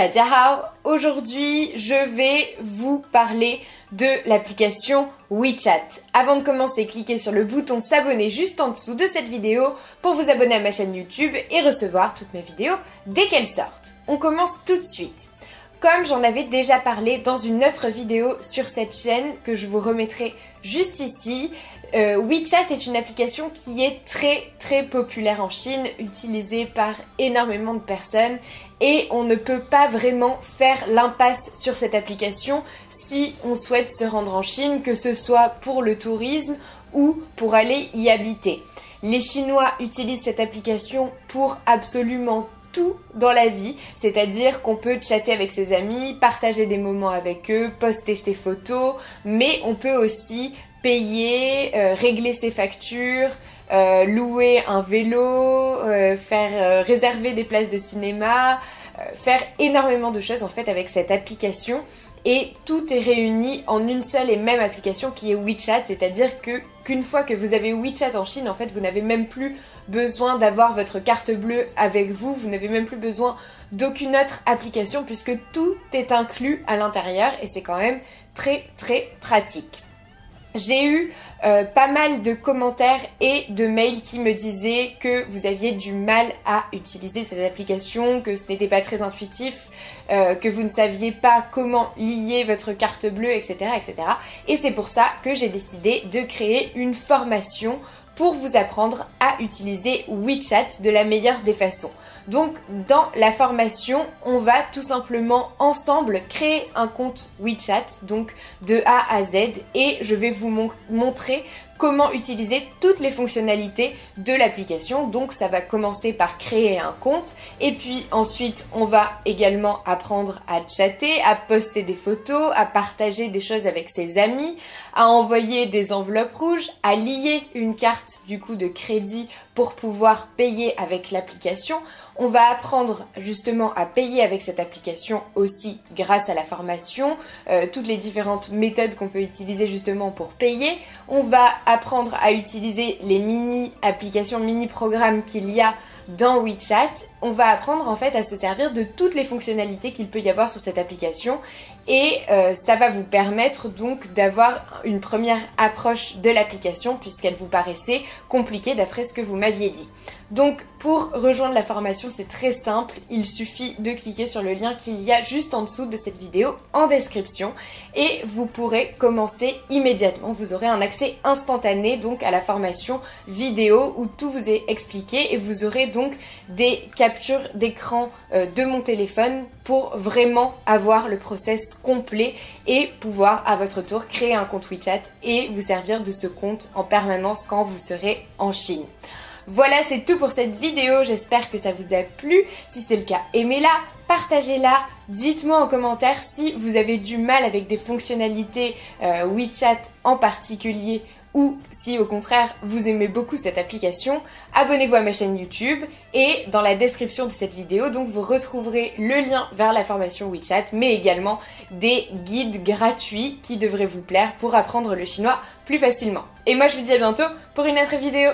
Tadiahao Aujourd'hui, je vais vous parler de l'application WeChat. Avant de commencer, cliquez sur le bouton s'abonner juste en dessous de cette vidéo pour vous abonner à ma chaîne YouTube et recevoir toutes mes vidéos dès qu'elles sortent. On commence tout de suite. Comme j'en avais déjà parlé dans une autre vidéo sur cette chaîne que je vous remettrai juste ici, euh, WeChat est une application qui est très très populaire en Chine, utilisée par énormément de personnes et on ne peut pas vraiment faire l'impasse sur cette application si on souhaite se rendre en Chine, que ce soit pour le tourisme ou pour aller y habiter. Les Chinois utilisent cette application pour absolument tout dans la vie, c'est-à-dire qu'on peut chatter avec ses amis, partager des moments avec eux, poster ses photos, mais on peut aussi payer, euh, régler ses factures, euh, louer un vélo, euh, faire réserver des places de cinéma, faire énormément de choses en fait avec cette application. Et tout est réuni en une seule et même application qui est WeChat, c'est-à-dire que qu'une fois que vous avez WeChat en Chine, en fait, vous n'avez même plus besoin d'avoir votre carte bleue avec vous, vous n'avez même plus besoin d'aucune autre application puisque tout est inclus à l'intérieur et c'est quand même très très pratique. J'ai eu euh, pas mal de commentaires et de mails qui me disaient que vous aviez du mal à utiliser cette application, que ce n'était pas très intuitif, euh, que vous ne saviez pas comment lier votre carte bleue, etc. etc. Et c'est pour ça que j'ai décidé de créer une formation pour vous apprendre à utiliser WeChat de la meilleure des façons. Donc dans la formation, on va tout simplement ensemble créer un compte WeChat, donc de A à Z, et je vais vous montrer comment utiliser toutes les fonctionnalités de l'application. Donc ça va commencer par créer un compte et puis ensuite on va également apprendre à chatter, à poster des photos, à partager des choses avec ses amis, à envoyer des enveloppes rouges, à lier une carte du coup de crédit pour pouvoir payer avec l'application. On va apprendre justement à payer avec cette application aussi grâce à la formation, euh, toutes les différentes méthodes qu'on peut utiliser justement pour payer. On va apprendre à utiliser les mini applications, mini programmes qu'il y a dans WeChat, on va apprendre en fait à se servir de toutes les fonctionnalités qu'il peut y avoir sur cette application et euh, ça va vous permettre donc d'avoir une première approche de l'application puisqu'elle vous paraissait compliquée d'après ce que vous m'aviez dit. Donc pour rejoindre la formation c'est très simple, il suffit de cliquer sur le lien qu'il y a juste en dessous de cette vidéo en description et vous pourrez commencer immédiatement. Vous aurez un accès instantané donc à la formation vidéo où tout vous est expliqué et vous aurez donc des captures d'écran euh, de mon téléphone pour vraiment avoir le process complet et pouvoir à votre tour créer un compte WeChat et vous servir de ce compte en permanence quand vous serez en Chine. Voilà, c'est tout pour cette vidéo. J'espère que ça vous a plu. Si c'est le cas, aimez-la, partagez-la. Dites-moi en commentaire si vous avez du mal avec des fonctionnalités euh, WeChat en particulier ou si au contraire vous aimez beaucoup cette application, abonnez-vous à ma chaîne YouTube et dans la description de cette vidéo donc vous retrouverez le lien vers la formation WeChat mais également des guides gratuits qui devraient vous plaire pour apprendre le chinois plus facilement. Et moi je vous dis à bientôt pour une autre vidéo